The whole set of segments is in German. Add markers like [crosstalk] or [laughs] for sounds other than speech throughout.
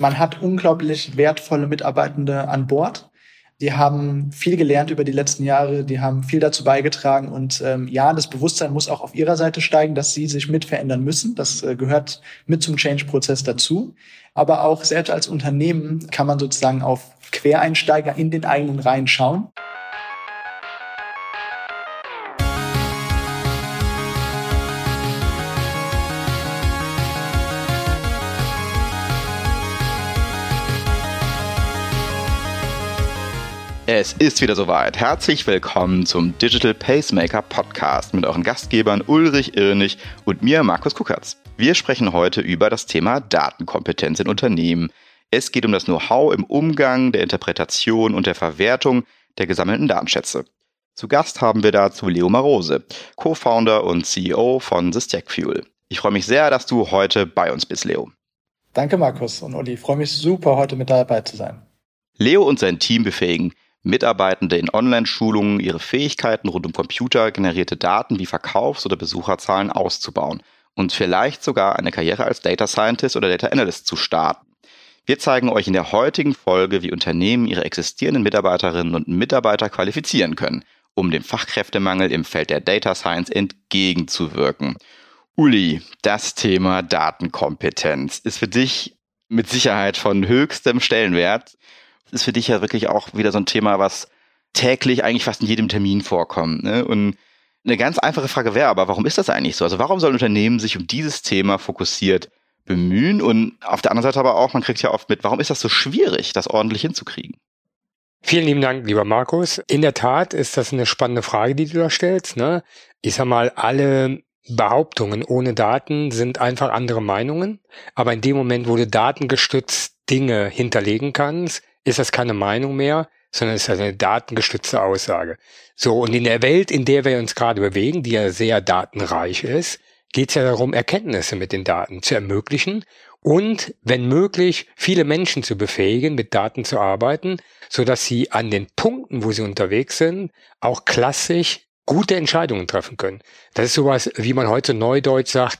Man hat unglaublich wertvolle Mitarbeitende an Bord. Die haben viel gelernt über die letzten Jahre, die haben viel dazu beigetragen und ähm, ja, das Bewusstsein muss auch auf ihrer Seite steigen, dass sie sich mit verändern müssen. Das äh, gehört mit zum Change-Prozess dazu. Aber auch selbst als Unternehmen kann man sozusagen auf Quereinsteiger in den eigenen Reihen schauen. Es ist wieder soweit. Herzlich willkommen zum Digital Pacemaker Podcast mit euren Gastgebern Ulrich Irnig und mir, Markus Kuckertz. Wir sprechen heute über das Thema Datenkompetenz in Unternehmen. Es geht um das Know-how im Umgang, der Interpretation und der Verwertung der gesammelten Datenschätze. Zu Gast haben wir dazu Leo Marose, Co-Founder und CEO von The Stack Fuel. Ich freue mich sehr, dass du heute bei uns bist, Leo. Danke, Markus und Uli. Ich freue mich super, heute mit dabei zu sein. Leo und sein Team befähigen Mitarbeitende in Online-Schulungen ihre Fähigkeiten rund um computergenerierte Daten wie Verkaufs- oder Besucherzahlen auszubauen und vielleicht sogar eine Karriere als Data Scientist oder Data Analyst zu starten. Wir zeigen euch in der heutigen Folge, wie Unternehmen ihre existierenden Mitarbeiterinnen und Mitarbeiter qualifizieren können, um dem Fachkräftemangel im Feld der Data Science entgegenzuwirken. Uli, das Thema Datenkompetenz ist für dich mit Sicherheit von höchstem Stellenwert ist für dich ja wirklich auch wieder so ein Thema, was täglich eigentlich fast in jedem Termin vorkommt. Ne? Und eine ganz einfache Frage wäre aber, warum ist das eigentlich so? Also warum sollen Unternehmen sich um dieses Thema fokussiert bemühen? Und auf der anderen Seite aber auch, man kriegt ja oft mit, warum ist das so schwierig, das ordentlich hinzukriegen? Vielen lieben Dank, lieber Markus. In der Tat ist das eine spannende Frage, die du da stellst. Ne? Ich sag mal, alle Behauptungen ohne Daten sind einfach andere Meinungen. Aber in dem Moment, wo du datengestützt Dinge hinterlegen kannst, ist das keine Meinung mehr, sondern ist eine datengestützte Aussage. So, und in der Welt, in der wir uns gerade bewegen, die ja sehr datenreich ist, geht es ja darum, Erkenntnisse mit den Daten zu ermöglichen und, wenn möglich, viele Menschen zu befähigen, mit Daten zu arbeiten, so dass sie an den Punkten, wo sie unterwegs sind, auch klassisch gute Entscheidungen treffen können. Das ist sowas, wie man heute neudeutsch sagt,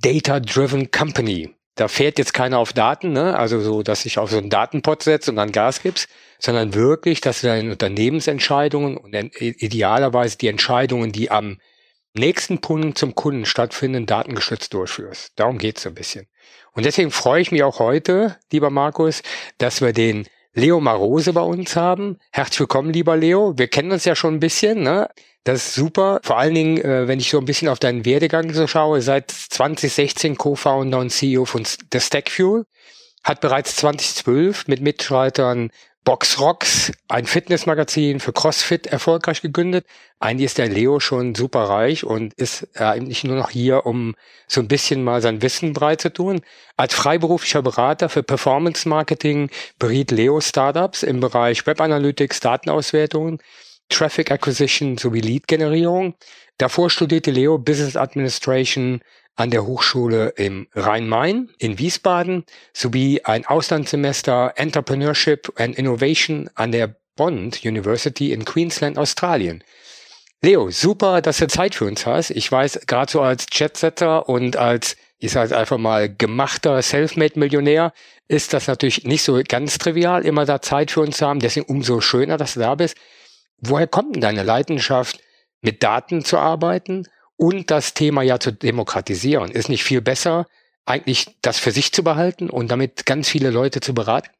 Data-Driven Company. Da fährt jetzt keiner auf Daten, ne? also so, dass sich auf so einen Datenpot setzt und dann Gas gibst, sondern wirklich, dass du deine Unternehmensentscheidungen und idealerweise die Entscheidungen, die am nächsten Punkt zum Kunden stattfinden, datengestützt durchführst. Darum geht's so ein bisschen. Und deswegen freue ich mich auch heute, lieber Markus, dass wir den Leo Marose bei uns haben. Herzlich willkommen, lieber Leo. Wir kennen uns ja schon ein bisschen, ne? Das ist super. Vor allen Dingen, äh, wenn ich so ein bisschen auf deinen Werdegang so schaue, seit 2016 Co-Founder und CEO von The Stack Fuel, hat bereits 2012 mit Mitstreitern Box Rocks, ein Fitnessmagazin für CrossFit, erfolgreich gegründet. Eigentlich ist der Leo schon super reich und ist äh, eigentlich nur noch hier, um so ein bisschen mal sein Wissen breit zu tun. Als freiberuflicher Berater für Performance Marketing beriet Leo Startups im Bereich Web Analytics, Datenauswertungen Traffic Acquisition sowie Lead-Generierung. Davor studierte Leo Business Administration an der Hochschule im Rhein-Main in Wiesbaden sowie ein Auslandssemester Entrepreneurship and Innovation an der Bond University in Queensland, Australien. Leo, super, dass du Zeit für uns hast. Ich weiß, gerade so als Chatsetter und als, ich sage einfach mal, gemachter Selfmade-Millionär ist das natürlich nicht so ganz trivial, immer da Zeit für uns zu haben. Deswegen umso schöner, dass du da bist. Woher kommt denn deine Leidenschaft, mit Daten zu arbeiten und das Thema ja zu demokratisieren? Ist nicht viel besser, eigentlich das für sich zu behalten und damit ganz viele Leute zu beraten?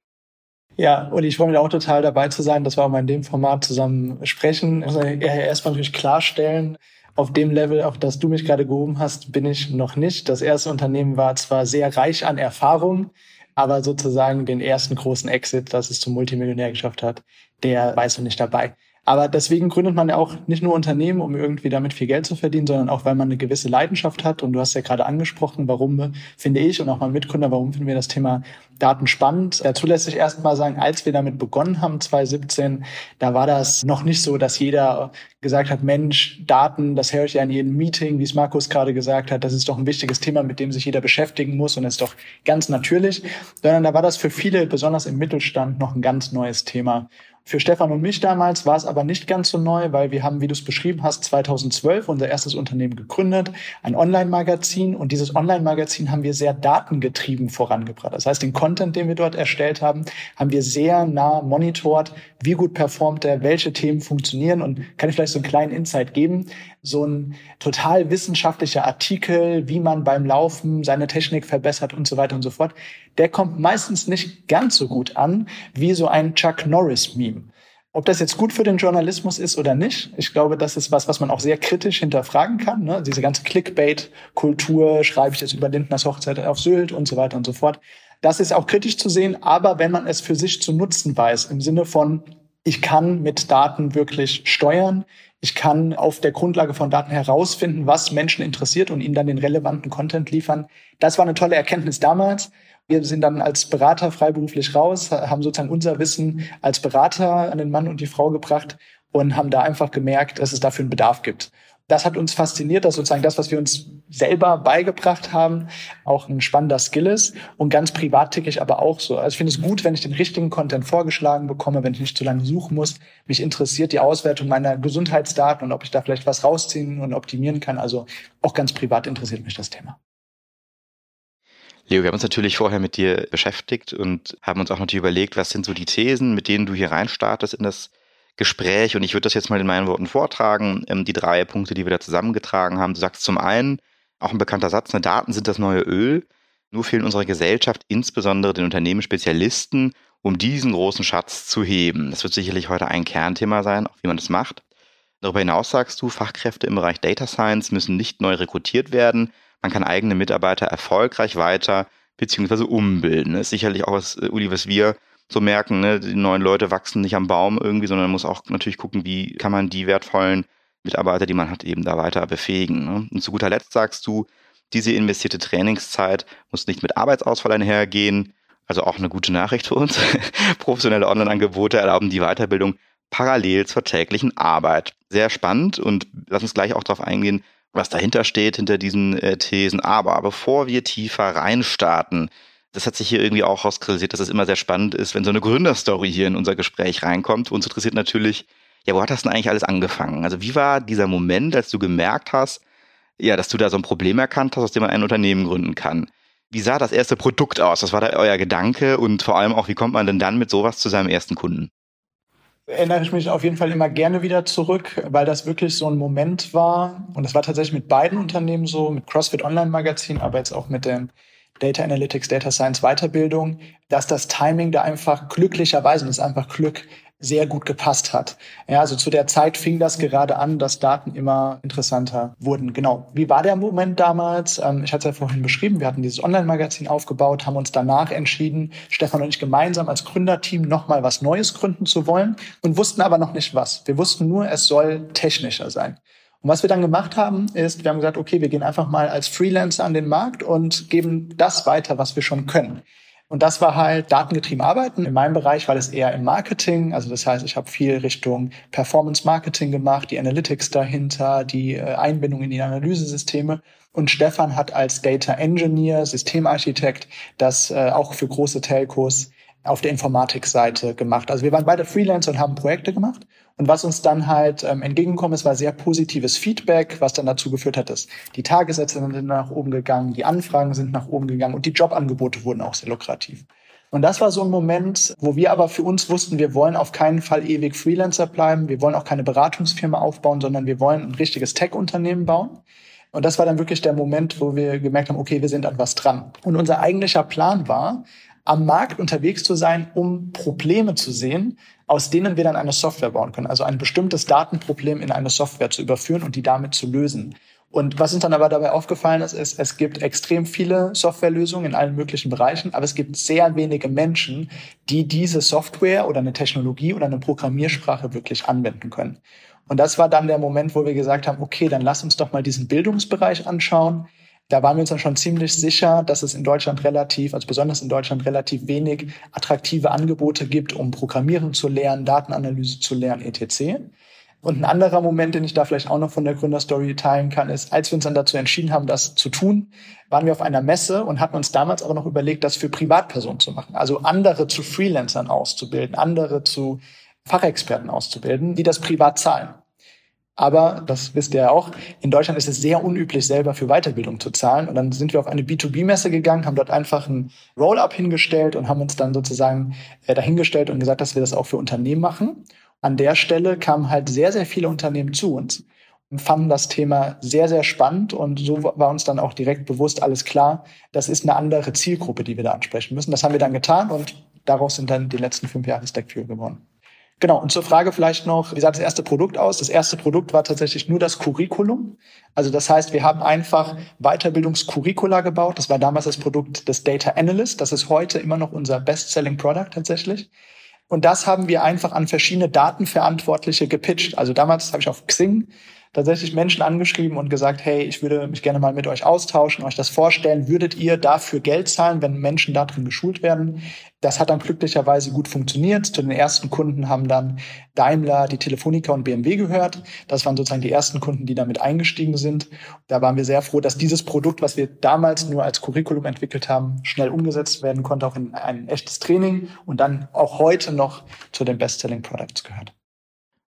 Ja, und ich freue mich auch total dabei zu sein, dass wir auch mal in dem Format zusammen sprechen. Ich muss erstmal natürlich klarstellen, auf dem Level, auf das du mich gerade gehoben hast, bin ich noch nicht. Das erste Unternehmen war zwar sehr reich an Erfahrung, aber sozusagen den ersten großen Exit, das es zum Multimillionär geschafft hat, der war noch nicht dabei. Aber deswegen gründet man ja auch nicht nur Unternehmen, um irgendwie damit viel Geld zu verdienen, sondern auch, weil man eine gewisse Leidenschaft hat. Und du hast ja gerade angesprochen, warum finde ich und auch mein Mitgründer, warum finden wir das Thema Daten spannend. Dazu lässt sich erst mal sagen, als wir damit begonnen haben, 2017, da war das noch nicht so, dass jeder gesagt hat, Mensch, Daten, das höre ich ja in jedem Meeting, wie es Markus gerade gesagt hat, das ist doch ein wichtiges Thema, mit dem sich jeder beschäftigen muss und das ist doch ganz natürlich, sondern da war das für viele, besonders im Mittelstand, noch ein ganz neues Thema. Für Stefan und mich damals war es aber nicht ganz so neu, weil wir haben, wie du es beschrieben hast, 2012 unser erstes Unternehmen gegründet, ein Online-Magazin. Und dieses Online-Magazin haben wir sehr datengetrieben vorangebracht. Das heißt, den Content, den wir dort erstellt haben, haben wir sehr nah monitort, wie gut performt er, welche Themen funktionieren. Und kann ich vielleicht so einen kleinen Insight geben? So ein total wissenschaftlicher Artikel, wie man beim Laufen seine Technik verbessert und so weiter und so fort, der kommt meistens nicht ganz so gut an wie so ein Chuck Norris-Meme. Ob das jetzt gut für den Journalismus ist oder nicht, ich glaube, das ist was, was man auch sehr kritisch hinterfragen kann. Ne? Diese ganze Clickbait-Kultur, schreibe ich jetzt über Lindners Hochzeit auf Sylt und so weiter und so fort. Das ist auch kritisch zu sehen, aber wenn man es für sich zu nutzen weiß, im Sinne von, ich kann mit Daten wirklich steuern, ich kann auf der Grundlage von Daten herausfinden, was Menschen interessiert und ihnen dann den relevanten Content liefern. Das war eine tolle Erkenntnis damals. Wir sind dann als Berater freiberuflich raus, haben sozusagen unser Wissen als Berater an den Mann und die Frau gebracht und haben da einfach gemerkt, dass es dafür einen Bedarf gibt. Das hat uns fasziniert, dass sozusagen das, was wir uns selber beigebracht haben, auch ein spannender Skill ist und ganz privat ticke ich aber auch so. Also ich finde es gut, wenn ich den richtigen Content vorgeschlagen bekomme, wenn ich nicht zu lange suchen muss. Mich interessiert die Auswertung meiner Gesundheitsdaten und ob ich da vielleicht was rausziehen und optimieren kann. Also auch ganz privat interessiert mich das Thema. Leo, wir haben uns natürlich vorher mit dir beschäftigt und haben uns auch natürlich überlegt, was sind so die Thesen, mit denen du hier reinstartest in das Gespräch. Und ich würde das jetzt mal in meinen Worten vortragen, ähm, die drei Punkte, die wir da zusammengetragen haben. Du sagst zum einen, auch ein bekannter Satz, ne, Daten sind das neue Öl. Nur fehlen unserer Gesellschaft, insbesondere den Unternehmen Spezialisten, um diesen großen Schatz zu heben. Das wird sicherlich heute ein Kernthema sein, auch wie man das macht. Darüber hinaus sagst du, Fachkräfte im Bereich Data Science müssen nicht neu rekrutiert werden, man kann eigene Mitarbeiter erfolgreich weiter beziehungsweise umbilden. Das ist sicherlich auch was, äh, Uli, was wir so merken, ne? die neuen Leute wachsen nicht am Baum irgendwie, sondern man muss auch natürlich gucken, wie kann man die wertvollen Mitarbeiter, die man hat, eben da weiter befähigen. Ne? Und zu guter Letzt sagst du, diese investierte Trainingszeit muss nicht mit Arbeitsausfall einhergehen. Also auch eine gute Nachricht für uns. [laughs] Professionelle Online-Angebote erlauben die Weiterbildung parallel zur täglichen Arbeit. Sehr spannend und lass uns gleich auch darauf eingehen, was dahinter steht, hinter diesen äh, Thesen. Aber bevor wir tiefer reinstarten, das hat sich hier irgendwie auch rauskristallisiert, dass es immer sehr spannend ist, wenn so eine Gründerstory hier in unser Gespräch reinkommt. Uns interessiert natürlich, ja, wo hat das denn eigentlich alles angefangen? Also wie war dieser Moment, als du gemerkt hast, ja, dass du da so ein Problem erkannt hast, aus dem man ein Unternehmen gründen kann? Wie sah das erste Produkt aus? Was war da euer Gedanke? Und vor allem auch, wie kommt man denn dann mit sowas zu seinem ersten Kunden? erinnere ich mich auf jeden Fall immer gerne wieder zurück, weil das wirklich so ein Moment war. Und das war tatsächlich mit beiden Unternehmen so, mit CrossFit Online Magazin, aber jetzt auch mit dem Data Analytics, Data Science Weiterbildung, dass das Timing da einfach glücklicherweise, und das ist einfach Glück, sehr gut gepasst hat. Ja, also zu der Zeit fing das gerade an, dass Daten immer interessanter wurden. Genau. Wie war der Moment damals? Ähm, ich hatte es ja vorhin beschrieben. Wir hatten dieses Online-Magazin aufgebaut, haben uns danach entschieden, Stefan und ich gemeinsam als Gründerteam nochmal was Neues gründen zu wollen und wussten aber noch nicht was. Wir wussten nur, es soll technischer sein. Und was wir dann gemacht haben, ist, wir haben gesagt, okay, wir gehen einfach mal als Freelancer an den Markt und geben das weiter, was wir schon können. Und das war halt datengetrieben arbeiten. In meinem Bereich war das eher im Marketing. Also das heißt, ich habe viel Richtung Performance Marketing gemacht, die Analytics dahinter, die äh, Einbindung in die Analysesysteme. Und Stefan hat als Data Engineer, Systemarchitekt, das äh, auch für große Telcos auf der Informatikseite gemacht. Also wir waren beide Freelancer und haben Projekte gemacht. Und was uns dann halt ähm, entgegengekommen ist, war sehr positives Feedback, was dann dazu geführt hat, dass die Tagessätze sind nach oben gegangen, die Anfragen sind nach oben gegangen und die Jobangebote wurden auch sehr lukrativ. Und das war so ein Moment, wo wir aber für uns wussten, wir wollen auf keinen Fall ewig Freelancer bleiben, wir wollen auch keine Beratungsfirma aufbauen, sondern wir wollen ein richtiges Tech-Unternehmen bauen. Und das war dann wirklich der Moment, wo wir gemerkt haben, okay, wir sind an was dran. Und unser eigentlicher Plan war, am Markt unterwegs zu sein, um Probleme zu sehen, aus denen wir dann eine Software bauen können. Also ein bestimmtes Datenproblem in eine Software zu überführen und die damit zu lösen. Und was uns dann aber dabei aufgefallen ist, ist, es gibt extrem viele Softwarelösungen in allen möglichen Bereichen, aber es gibt sehr wenige Menschen, die diese Software oder eine Technologie oder eine Programmiersprache wirklich anwenden können. Und das war dann der Moment, wo wir gesagt haben, okay, dann lass uns doch mal diesen Bildungsbereich anschauen da waren wir uns dann schon ziemlich sicher, dass es in Deutschland relativ, also besonders in Deutschland relativ wenig attraktive Angebote gibt, um Programmieren zu lernen, Datenanalyse zu lernen, etc. Und ein anderer Moment, den ich da vielleicht auch noch von der Gründerstory teilen kann, ist, als wir uns dann dazu entschieden haben, das zu tun, waren wir auf einer Messe und hatten uns damals aber noch überlegt, das für Privatpersonen zu machen. Also andere zu Freelancern auszubilden, andere zu Fachexperten auszubilden, die das privat zahlen. Aber, das wisst ihr ja auch, in Deutschland ist es sehr unüblich, selber für Weiterbildung zu zahlen. Und dann sind wir auf eine B2B-Messe gegangen, haben dort einfach ein Roll-up hingestellt und haben uns dann sozusagen äh, dahingestellt und gesagt, dass wir das auch für Unternehmen machen. An der Stelle kamen halt sehr, sehr viele Unternehmen zu uns und fanden das Thema sehr, sehr spannend. Und so war uns dann auch direkt bewusst, alles klar, das ist eine andere Zielgruppe, die wir da ansprechen müssen. Das haben wir dann getan und daraus sind dann die letzten fünf Jahre Stackfuel geworden. Genau, und zur Frage vielleicht noch, wie sah das erste Produkt aus? Das erste Produkt war tatsächlich nur das Curriculum. Also das heißt, wir haben einfach Weiterbildungscurricula gebaut. Das war damals das Produkt des Data Analyst. Das ist heute immer noch unser Best-Selling Product tatsächlich. Und das haben wir einfach an verschiedene Datenverantwortliche gepitcht. Also damals habe ich auf Xing tatsächlich Menschen angeschrieben und gesagt, hey, ich würde mich gerne mal mit euch austauschen, euch das vorstellen. Würdet ihr dafür Geld zahlen, wenn Menschen darin geschult werden? Das hat dann glücklicherweise gut funktioniert. Zu den ersten Kunden haben dann Daimler, die Telefonica und BMW gehört. Das waren sozusagen die ersten Kunden, die damit eingestiegen sind. Da waren wir sehr froh, dass dieses Produkt, was wir damals nur als Curriculum entwickelt haben, schnell umgesetzt werden konnte, auch in ein echtes Training und dann auch heute noch zu den Best-Selling Products gehört.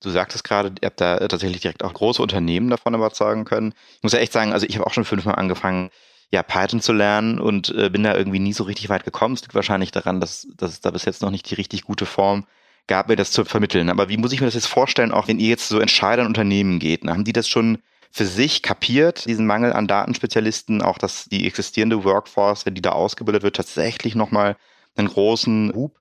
Du sagtest gerade, ihr habt da tatsächlich direkt auch große Unternehmen davon überzeugen können. Ich muss ja echt sagen, also ich habe auch schon fünfmal angefangen, ja, Python zu lernen und äh, bin da irgendwie nie so richtig weit gekommen. Es liegt wahrscheinlich daran, dass, dass es da bis jetzt noch nicht die richtig gute Form gab, mir das zu vermitteln. Aber wie muss ich mir das jetzt vorstellen, auch wenn ihr jetzt so Entscheider in Unternehmen geht? Ne? Haben die das schon für sich kapiert, diesen Mangel an Datenspezialisten, auch dass die existierende Workforce, wenn die da ausgebildet wird, tatsächlich nochmal einen großen Hub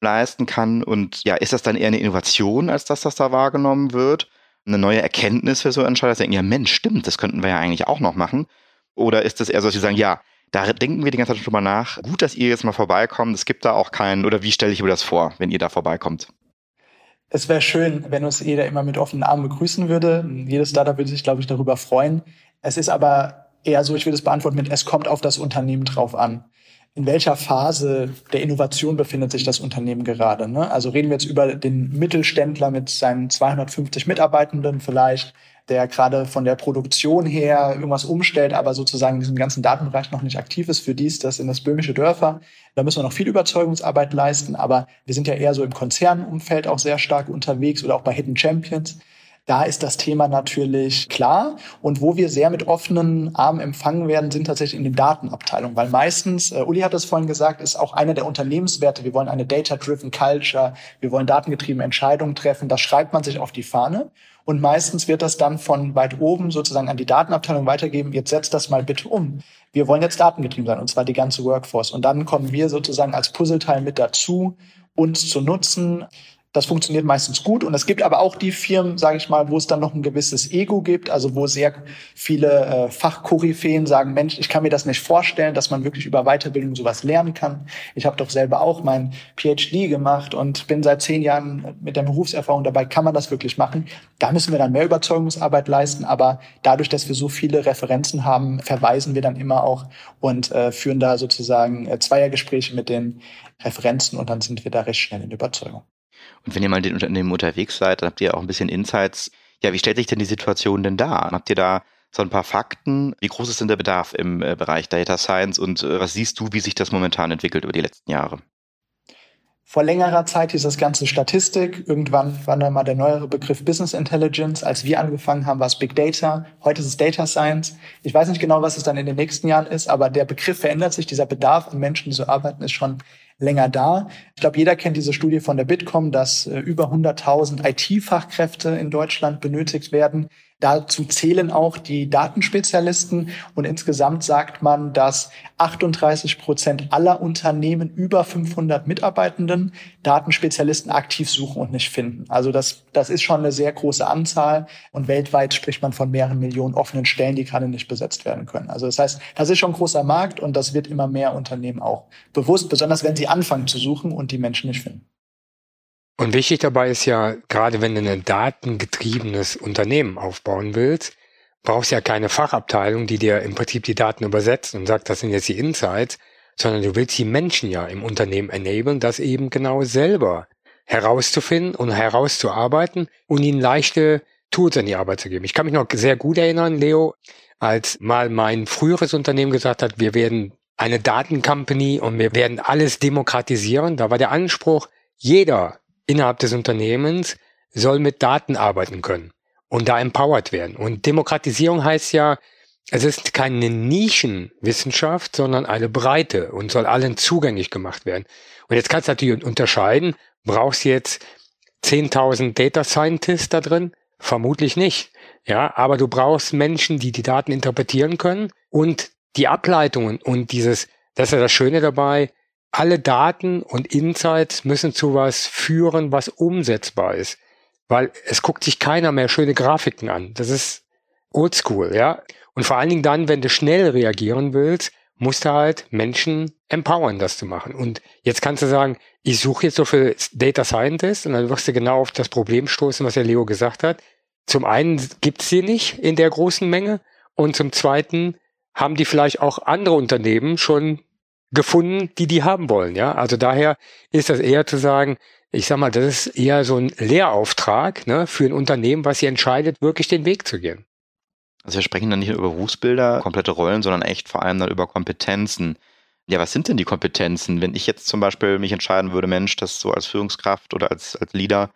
leisten kann. Und ja, ist das dann eher eine Innovation, als dass das da wahrgenommen wird? Eine neue Erkenntnis für so Entscheider, dass denken, ja Mensch, stimmt, das könnten wir ja eigentlich auch noch machen. Oder ist das eher so, dass sie sagen, ja, da denken wir die ganze Zeit schon mal nach. Gut, dass ihr jetzt mal vorbeikommt. Es gibt da auch keinen, oder wie stelle ich mir das vor, wenn ihr da vorbeikommt? Es wäre schön, wenn uns jeder immer mit offenen Armen begrüßen würde. Jedes Startup würde sich, glaube ich, darüber freuen. Es ist aber eher so, ich würde es beantworten mit, es kommt auf das Unternehmen drauf an in welcher Phase der Innovation befindet sich das Unternehmen gerade. Ne? Also reden wir jetzt über den Mittelständler mit seinen 250 Mitarbeitenden vielleicht, der gerade von der Produktion her irgendwas umstellt, aber sozusagen in diesem ganzen Datenbereich noch nicht aktiv ist. Für die ist das in das böhmische Dörfer. Da müssen wir noch viel Überzeugungsarbeit leisten, aber wir sind ja eher so im Konzernumfeld auch sehr stark unterwegs oder auch bei Hidden Champions. Da ist das Thema natürlich klar. Und wo wir sehr mit offenen Armen empfangen werden, sind tatsächlich in den Datenabteilungen. Weil meistens, äh, Uli hat es vorhin gesagt, ist auch einer der Unternehmenswerte. Wir wollen eine data-driven Culture. Wir wollen datengetriebene Entscheidungen treffen. Das schreibt man sich auf die Fahne. Und meistens wird das dann von weit oben sozusagen an die Datenabteilung weitergeben. Jetzt setzt das mal bitte um. Wir wollen jetzt datengetrieben sein, und zwar die ganze Workforce. Und dann kommen wir sozusagen als Puzzleteil mit dazu, uns zu nutzen, das funktioniert meistens gut. Und es gibt aber auch die Firmen, sage ich mal, wo es dann noch ein gewisses Ego gibt, also wo sehr viele äh, Fachkoryphäen sagen, Mensch, ich kann mir das nicht vorstellen, dass man wirklich über Weiterbildung sowas lernen kann. Ich habe doch selber auch mein PhD gemacht und bin seit zehn Jahren mit der Berufserfahrung dabei. Kann man das wirklich machen? Da müssen wir dann mehr Überzeugungsarbeit leisten. Aber dadurch, dass wir so viele Referenzen haben, verweisen wir dann immer auch und äh, führen da sozusagen äh, Zweiergespräche mit den Referenzen und dann sind wir da recht schnell in Überzeugung. Und wenn ihr mal in den Unternehmen unterwegs seid, dann habt ihr auch ein bisschen Insights. Ja, wie stellt sich denn die Situation denn dar? Habt ihr da so ein paar Fakten? Wie groß ist denn der Bedarf im äh, Bereich Data Science und äh, was siehst du, wie sich das momentan entwickelt über die letzten Jahre? Vor längerer Zeit hieß das Ganze Statistik. Irgendwann war dann mal der neuere Begriff Business Intelligence. Als wir angefangen haben, war es Big Data. Heute ist es Data Science. Ich weiß nicht genau, was es dann in den nächsten Jahren ist, aber der Begriff verändert sich. Dieser Bedarf an Menschen, die so arbeiten, ist schon länger da. Ich glaube, jeder kennt diese Studie von der Bitkom, dass äh, über 100.000 IT-Fachkräfte in Deutschland benötigt werden. Dazu zählen auch die Datenspezialisten und insgesamt sagt man, dass 38 Prozent aller Unternehmen über 500 Mitarbeitenden Datenspezialisten aktiv suchen und nicht finden. Also das, das ist schon eine sehr große Anzahl und weltweit spricht man von mehreren Millionen offenen Stellen, die gerade nicht besetzt werden können. Also das heißt, das ist schon ein großer Markt und das wird immer mehr Unternehmen auch bewusst, besonders wenn sie anfangen zu suchen und die Menschen nicht finden. Und wichtig dabei ist ja, gerade wenn du ein datengetriebenes Unternehmen aufbauen willst, brauchst ja keine Fachabteilung, die dir im Prinzip die Daten übersetzt und sagt, das sind jetzt die Insights, sondern du willst die Menschen ja im Unternehmen enablen, das eben genau selber herauszufinden und herauszuarbeiten und ihnen leichte Tools in die Arbeit zu geben. Ich kann mich noch sehr gut erinnern, Leo, als mal mein früheres Unternehmen gesagt hat, wir werden eine Datencompany und wir werden alles demokratisieren. Da war der Anspruch, jeder innerhalb des Unternehmens soll mit Daten arbeiten können und da empowered werden. Und Demokratisierung heißt ja, es ist keine Nischenwissenschaft, sondern eine breite und soll allen zugänglich gemacht werden. Und jetzt kannst du natürlich unterscheiden, brauchst du jetzt 10.000 Data Scientists da drin? Vermutlich nicht. Ja, aber du brauchst Menschen, die die Daten interpretieren können und die Ableitungen und dieses, das ist ja das Schöne dabei, alle Daten und Insights müssen zu was führen, was umsetzbar ist. Weil es guckt sich keiner mehr schöne Grafiken an. Das ist oldschool, ja. Und vor allen Dingen dann, wenn du schnell reagieren willst, musst du halt Menschen empowern, das zu machen. Und jetzt kannst du sagen, ich suche jetzt so für Data Scientist und dann wirst du genau auf das Problem stoßen, was der Leo gesagt hat. Zum einen gibt's sie nicht in der großen Menge und zum zweiten haben die vielleicht auch andere Unternehmen schon gefunden, die die haben wollen. Ja, also daher ist das eher zu sagen, ich sag mal, das ist eher so ein Lehrauftrag ne, für ein Unternehmen, was sie entscheidet, wirklich den Weg zu gehen. Also wir sprechen dann nicht nur über Berufsbilder, komplette Rollen, sondern echt vor allem dann über Kompetenzen. Ja, was sind denn die Kompetenzen? Wenn ich jetzt zum Beispiel mich entscheiden würde, Mensch, das so als Führungskraft oder als, als Leader,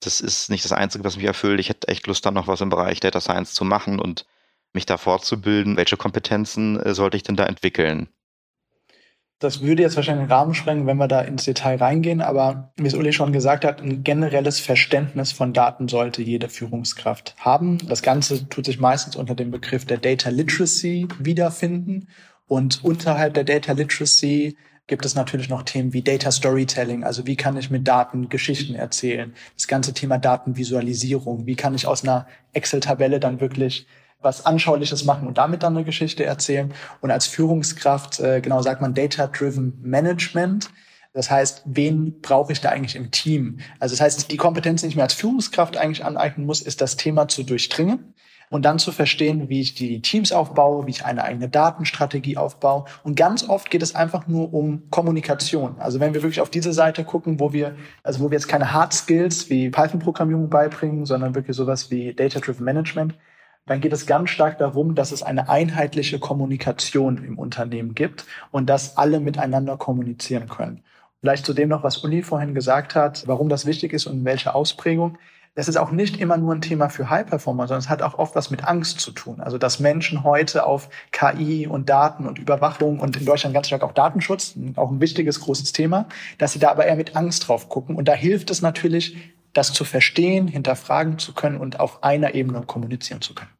das ist nicht das Einzige, was mich erfüllt. Ich hätte echt Lust, dann noch was im Bereich Data Science zu machen und mich da fortzubilden. Welche Kompetenzen äh, sollte ich denn da entwickeln? Das würde jetzt wahrscheinlich den Rahmen sprengen, wenn wir da ins Detail reingehen, aber wie es Uli schon gesagt hat, ein generelles Verständnis von Daten sollte jede Führungskraft haben. Das Ganze tut sich meistens unter dem Begriff der Data Literacy wiederfinden und unterhalb der Data Literacy gibt es natürlich noch Themen wie Data Storytelling, also wie kann ich mit Daten Geschichten erzählen, das ganze Thema Datenvisualisierung, wie kann ich aus einer Excel-Tabelle dann wirklich was Anschauliches machen und damit dann eine Geschichte erzählen. Und als Führungskraft, äh, genau sagt man Data-Driven Management. Das heißt, wen brauche ich da eigentlich im Team? Also das heißt, die Kompetenz, die ich mir als Führungskraft eigentlich aneignen muss, ist das Thema zu durchdringen und dann zu verstehen, wie ich die Teams aufbaue, wie ich eine eigene Datenstrategie aufbaue. Und ganz oft geht es einfach nur um Kommunikation. Also wenn wir wirklich auf diese Seite gucken, wo wir, also wo wir jetzt keine Hard Skills wie Python-Programmierung beibringen, sondern wirklich sowas wie Data-Driven Management, dann geht es ganz stark darum, dass es eine einheitliche Kommunikation im Unternehmen gibt und dass alle miteinander kommunizieren können. Vielleicht zu dem noch, was Uli vorhin gesagt hat, warum das wichtig ist und in welcher Ausprägung. Das ist auch nicht immer nur ein Thema für High-Performer, sondern es hat auch oft was mit Angst zu tun. Also, dass Menschen heute auf KI und Daten und Überwachung und in Deutschland ganz stark auch Datenschutz, auch ein wichtiges, großes Thema, dass sie da aber eher mit Angst drauf gucken. Und da hilft es natürlich, das zu verstehen, hinterfragen zu können und auf einer Ebene kommunizieren zu können.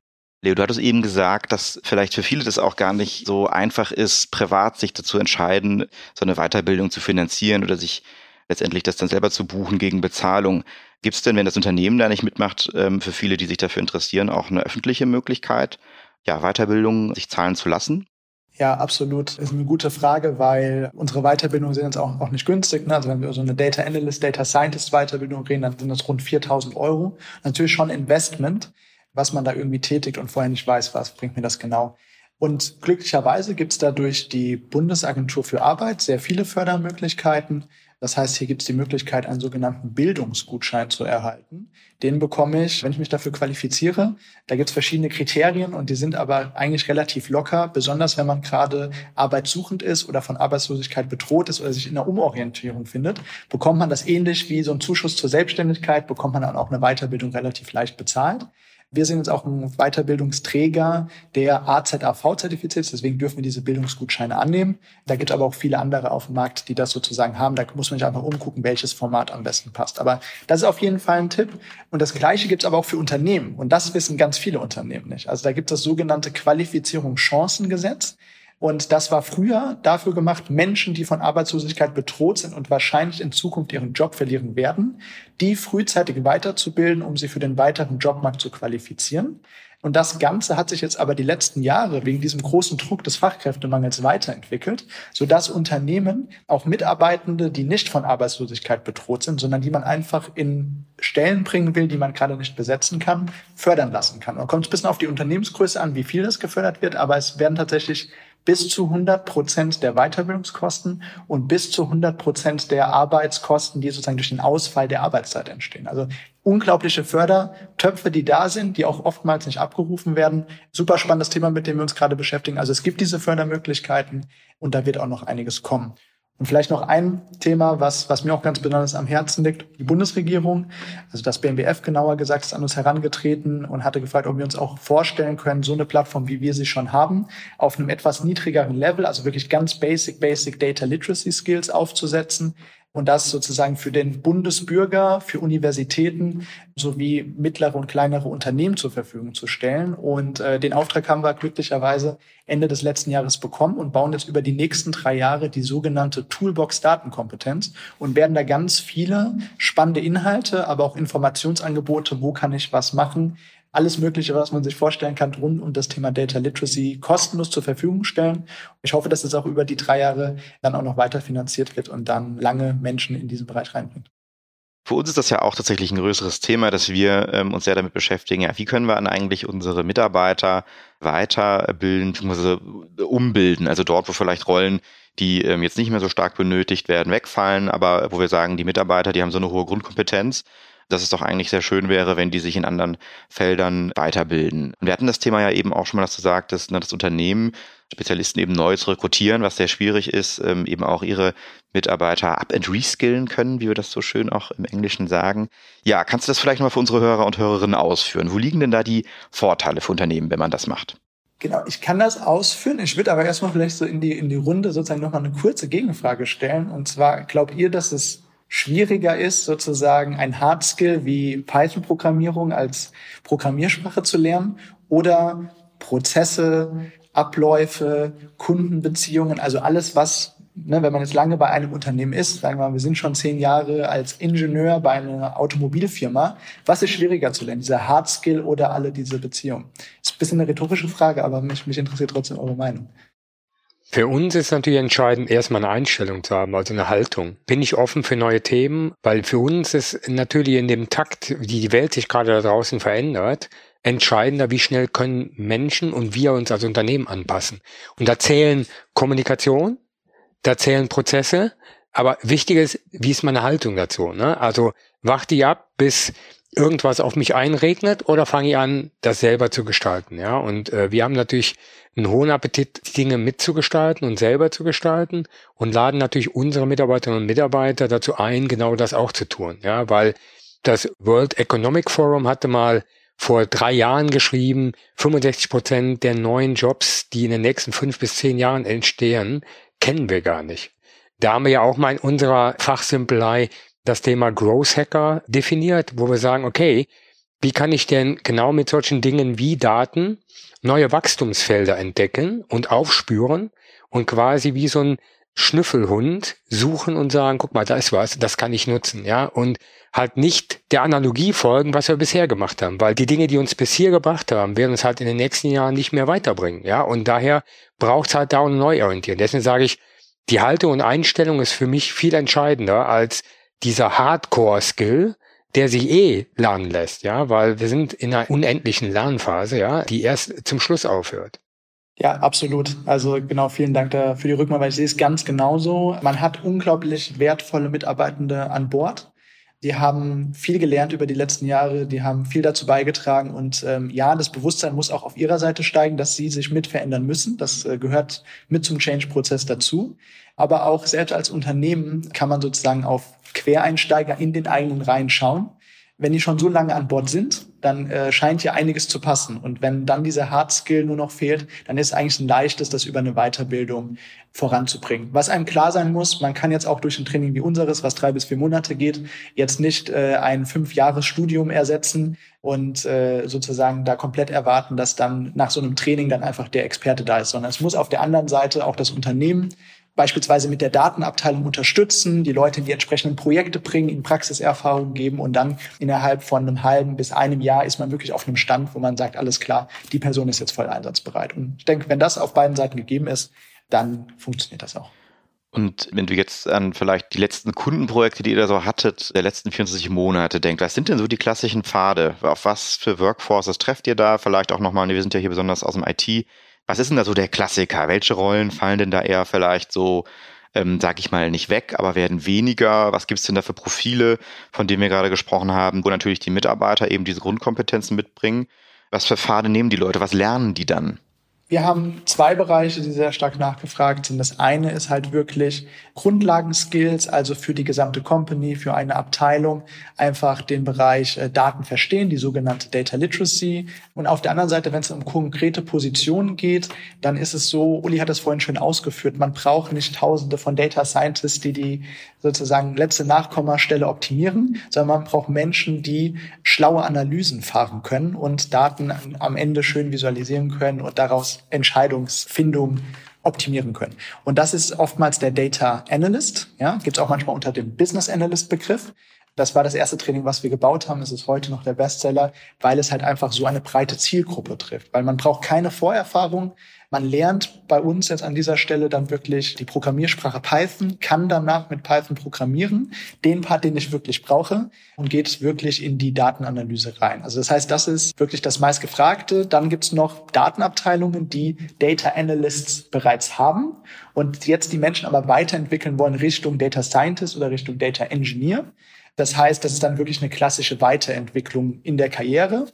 Leo, du hattest eben gesagt, dass vielleicht für viele das auch gar nicht so einfach ist, privat sich dazu entscheiden, so eine Weiterbildung zu finanzieren oder sich letztendlich das dann selber zu buchen gegen Bezahlung. Gibt es denn, wenn das Unternehmen da nicht mitmacht, ähm, für viele, die sich dafür interessieren, auch eine öffentliche Möglichkeit, ja, Weiterbildung sich zahlen zu lassen? Ja, absolut. Das ist eine gute Frage, weil unsere Weiterbildungen sind jetzt auch, auch nicht günstig. Ne? Also wenn wir so eine Data Analyst, Data Scientist Weiterbildung reden, dann sind das rund 4000 Euro. Natürlich schon Investment was man da irgendwie tätigt und vorher nicht weiß, was bringt mir das genau. Und glücklicherweise gibt es dadurch die Bundesagentur für Arbeit sehr viele Fördermöglichkeiten. Das heißt, hier gibt es die Möglichkeit, einen sogenannten Bildungsgutschein zu erhalten. Den bekomme ich, wenn ich mich dafür qualifiziere. Da gibt es verschiedene Kriterien und die sind aber eigentlich relativ locker, besonders wenn man gerade arbeitssuchend ist oder von Arbeitslosigkeit bedroht ist oder sich in einer Umorientierung findet, bekommt man das ähnlich wie so ein Zuschuss zur Selbstständigkeit, bekommt man dann auch eine Weiterbildung relativ leicht bezahlt. Wir sind jetzt auch ein Weiterbildungsträger, der AZAV zertifiziert ist. Deswegen dürfen wir diese Bildungsgutscheine annehmen. Da gibt es aber auch viele andere auf dem Markt, die das sozusagen haben. Da muss man sich einfach umgucken, welches Format am besten passt. Aber das ist auf jeden Fall ein Tipp. Und das Gleiche gibt es aber auch für Unternehmen. Und das wissen ganz viele Unternehmen nicht. Also da gibt es das sogenannte Qualifizierungschancengesetz. Und das war früher dafür gemacht, Menschen, die von Arbeitslosigkeit bedroht sind und wahrscheinlich in Zukunft ihren Job verlieren werden, die frühzeitig weiterzubilden, um sie für den weiteren Jobmarkt zu qualifizieren. Und das Ganze hat sich jetzt aber die letzten Jahre wegen diesem großen Druck des Fachkräftemangels weiterentwickelt, sodass Unternehmen auch Mitarbeitende, die nicht von Arbeitslosigkeit bedroht sind, sondern die man einfach in Stellen bringen will, die man gerade nicht besetzen kann, fördern lassen kann. Und kommt ein bisschen auf die Unternehmensgröße an, wie viel das gefördert wird, aber es werden tatsächlich bis zu 100 Prozent der Weiterbildungskosten und bis zu 100 Prozent der Arbeitskosten, die sozusagen durch den Ausfall der Arbeitszeit entstehen. Also unglaubliche Fördertöpfe, die da sind, die auch oftmals nicht abgerufen werden. Super spannendes Thema, mit dem wir uns gerade beschäftigen. Also es gibt diese Fördermöglichkeiten und da wird auch noch einiges kommen. Und vielleicht noch ein Thema, was, was mir auch ganz besonders am Herzen liegt. Die Bundesregierung, also das BMBF genauer gesagt, ist an uns herangetreten und hatte gefragt, ob wir uns auch vorstellen können, so eine Plattform, wie wir sie schon haben, auf einem etwas niedrigeren Level, also wirklich ganz basic, basic Data Literacy Skills aufzusetzen, und das sozusagen für den Bundesbürger, für Universitäten sowie mittlere und kleinere Unternehmen zur Verfügung zu stellen. Und äh, den Auftrag haben wir glücklicherweise Ende des letzten Jahres bekommen und bauen jetzt über die nächsten drei Jahre die sogenannte Toolbox Datenkompetenz und werden da ganz viele spannende Inhalte, aber auch Informationsangebote, wo kann ich was machen, alles Mögliche, was man sich vorstellen kann, rund um das Thema Data Literacy kostenlos zur Verfügung stellen. Ich hoffe, dass es auch über die drei Jahre dann auch noch weiter finanziert wird und dann lange Menschen in diesen Bereich reinbringt. Für uns ist das ja auch tatsächlich ein größeres Thema, dass wir ähm, uns sehr damit beschäftigen, ja, wie können wir dann eigentlich unsere Mitarbeiter weiterbilden, bzw. umbilden, also dort, wo vielleicht Rollen, die ähm, jetzt nicht mehr so stark benötigt werden, wegfallen, aber wo wir sagen, die Mitarbeiter, die haben so eine hohe Grundkompetenz, dass es doch eigentlich sehr schön wäre, wenn die sich in anderen Feldern weiterbilden. Und wir hatten das Thema ja eben auch schon mal, dass du sagtest, ne, das Unternehmen Spezialisten eben neu zu rekrutieren, was sehr schwierig ist, ähm, eben auch ihre Mitarbeiter up and reskillen können, wie wir das so schön auch im Englischen sagen. Ja, kannst du das vielleicht mal für unsere Hörer und Hörerinnen ausführen? Wo liegen denn da die Vorteile für Unternehmen, wenn man das macht? Genau, ich kann das ausführen. Ich würde aber erstmal vielleicht so in die, in die Runde sozusagen nochmal eine kurze Gegenfrage stellen. Und zwar, glaubt ihr, dass es schwieriger ist, sozusagen ein Hardskill wie Python-Programmierung als Programmiersprache zu lernen oder Prozesse, Abläufe, Kundenbeziehungen, also alles, was, ne, wenn man jetzt lange bei einem Unternehmen ist, sagen wir mal, wir sind schon zehn Jahre als Ingenieur bei einer Automobilfirma, was ist schwieriger zu lernen, dieser Hardskill oder alle diese Beziehungen? Ist ein bisschen eine rhetorische Frage, aber mich, mich interessiert trotzdem eure Meinung. Für uns ist natürlich entscheidend, erstmal eine Einstellung zu haben, also eine Haltung. Bin ich offen für neue Themen? Weil für uns ist natürlich in dem Takt, wie die Welt sich gerade da draußen verändert, entscheidender, wie schnell können Menschen und wir uns als Unternehmen anpassen. Und da zählen Kommunikation, da zählen Prozesse, aber wichtig ist, wie ist meine Haltung dazu? Ne? Also warte ich ab, bis irgendwas auf mich einregnet oder fange ich an, das selber zu gestalten? Ja, und äh, wir haben natürlich einen hohen Appetit, Dinge mitzugestalten und selber zu gestalten und laden natürlich unsere Mitarbeiterinnen und Mitarbeiter dazu ein, genau das auch zu tun. Ja, weil das World Economic Forum hatte mal vor drei Jahren geschrieben, 65 Prozent der neuen Jobs, die in den nächsten fünf bis zehn Jahren entstehen, kennen wir gar nicht. Da haben wir ja auch mal in unserer Fachsimpelei das Thema Growth Hacker definiert, wo wir sagen, okay, wie kann ich denn genau mit solchen Dingen wie Daten neue Wachstumsfelder entdecken und aufspüren und quasi wie so ein Schnüffelhund suchen und sagen, guck mal, da ist was, das kann ich nutzen, ja, und halt nicht der Analogie folgen, was wir bisher gemacht haben, weil die Dinge, die uns bis hier gebracht haben, werden uns halt in den nächsten Jahren nicht mehr weiterbringen, ja, und daher braucht es halt da eine Neuorientierung. Deswegen sage ich, die Haltung und Einstellung ist für mich viel entscheidender als dieser Hardcore-Skill, der sich eh lernen lässt, ja, weil wir sind in einer unendlichen Lernphase, ja, die erst zum Schluss aufhört. Ja, absolut. Also genau, vielen Dank da für die Rückmeldung, weil ich sehe es ganz genauso. Man hat unglaublich wertvolle Mitarbeitende an Bord. Die haben viel gelernt über die letzten Jahre, die haben viel dazu beigetragen und ähm, ja, das Bewusstsein muss auch auf ihrer Seite steigen, dass sie sich mit verändern müssen. Das äh, gehört mit zum Change-Prozess dazu. Aber auch selbst als Unternehmen kann man sozusagen auf Quereinsteiger in den eigenen Reihen schauen wenn die schon so lange an Bord sind, dann äh, scheint ja einiges zu passen. Und wenn dann dieser Hard Skill nur noch fehlt, dann ist eigentlich ein leichtes, das über eine Weiterbildung voranzubringen. Was einem klar sein muss, man kann jetzt auch durch ein Training wie unseres, was drei bis vier Monate geht, jetzt nicht äh, ein fünf Jahres Studium ersetzen und äh, sozusagen da komplett erwarten, dass dann nach so einem Training dann einfach der Experte da ist, sondern es muss auf der anderen Seite auch das Unternehmen beispielsweise mit der Datenabteilung unterstützen, die Leute in die entsprechenden Projekte bringen, ihnen Praxiserfahrung geben und dann innerhalb von einem halben bis einem Jahr ist man wirklich auf einem Stand, wo man sagt, alles klar, die Person ist jetzt voll einsatzbereit. Und ich denke, wenn das auf beiden Seiten gegeben ist, dann funktioniert das auch. Und wenn du jetzt an vielleicht die letzten Kundenprojekte, die ihr da so hattet, der letzten 24 Monate denkt, was sind denn so die klassischen Pfade? Auf was für Workforces trefft ihr da? Vielleicht auch nochmal, wir sind ja hier besonders aus dem IT, was ist denn da so der Klassiker? Welche Rollen fallen denn da eher vielleicht so, ähm, sag ich mal, nicht weg, aber werden weniger? Was gibt's denn da für Profile, von denen wir gerade gesprochen haben, wo natürlich die Mitarbeiter eben diese Grundkompetenzen mitbringen? Was für Pfade nehmen die Leute? Was lernen die dann? Wir haben zwei Bereiche, die sehr stark nachgefragt sind. Das eine ist halt wirklich Grundlagenskills, also für die gesamte Company, für eine Abteilung, einfach den Bereich äh, Daten verstehen, die sogenannte Data Literacy. Und auf der anderen Seite, wenn es um konkrete Positionen geht, dann ist es so, Uli hat es vorhin schön ausgeführt, man braucht nicht tausende von Data Scientists, die die sozusagen letzte Nachkommastelle optimieren, sondern man braucht Menschen, die schlaue Analysen fahren können und Daten am Ende schön visualisieren können und daraus Entscheidungsfindung optimieren können. Und das ist oftmals der Data Analyst. Ja, gibt es auch manchmal unter dem Business Analyst Begriff. Das war das erste Training, was wir gebaut haben. Es ist heute noch der Bestseller, weil es halt einfach so eine breite Zielgruppe trifft. Weil man braucht keine Vorerfahrung. Man lernt bei uns jetzt an dieser Stelle dann wirklich die Programmiersprache Python, kann danach mit Python programmieren, den Part, den ich wirklich brauche und geht wirklich in die Datenanalyse rein. Also das heißt, das ist wirklich das meistgefragte. Dann gibt's noch Datenabteilungen, die Data Analysts bereits haben und jetzt die Menschen aber weiterentwickeln wollen Richtung Data Scientist oder Richtung Data Engineer. Das heißt, das ist dann wirklich eine klassische Weiterentwicklung in der Karriere.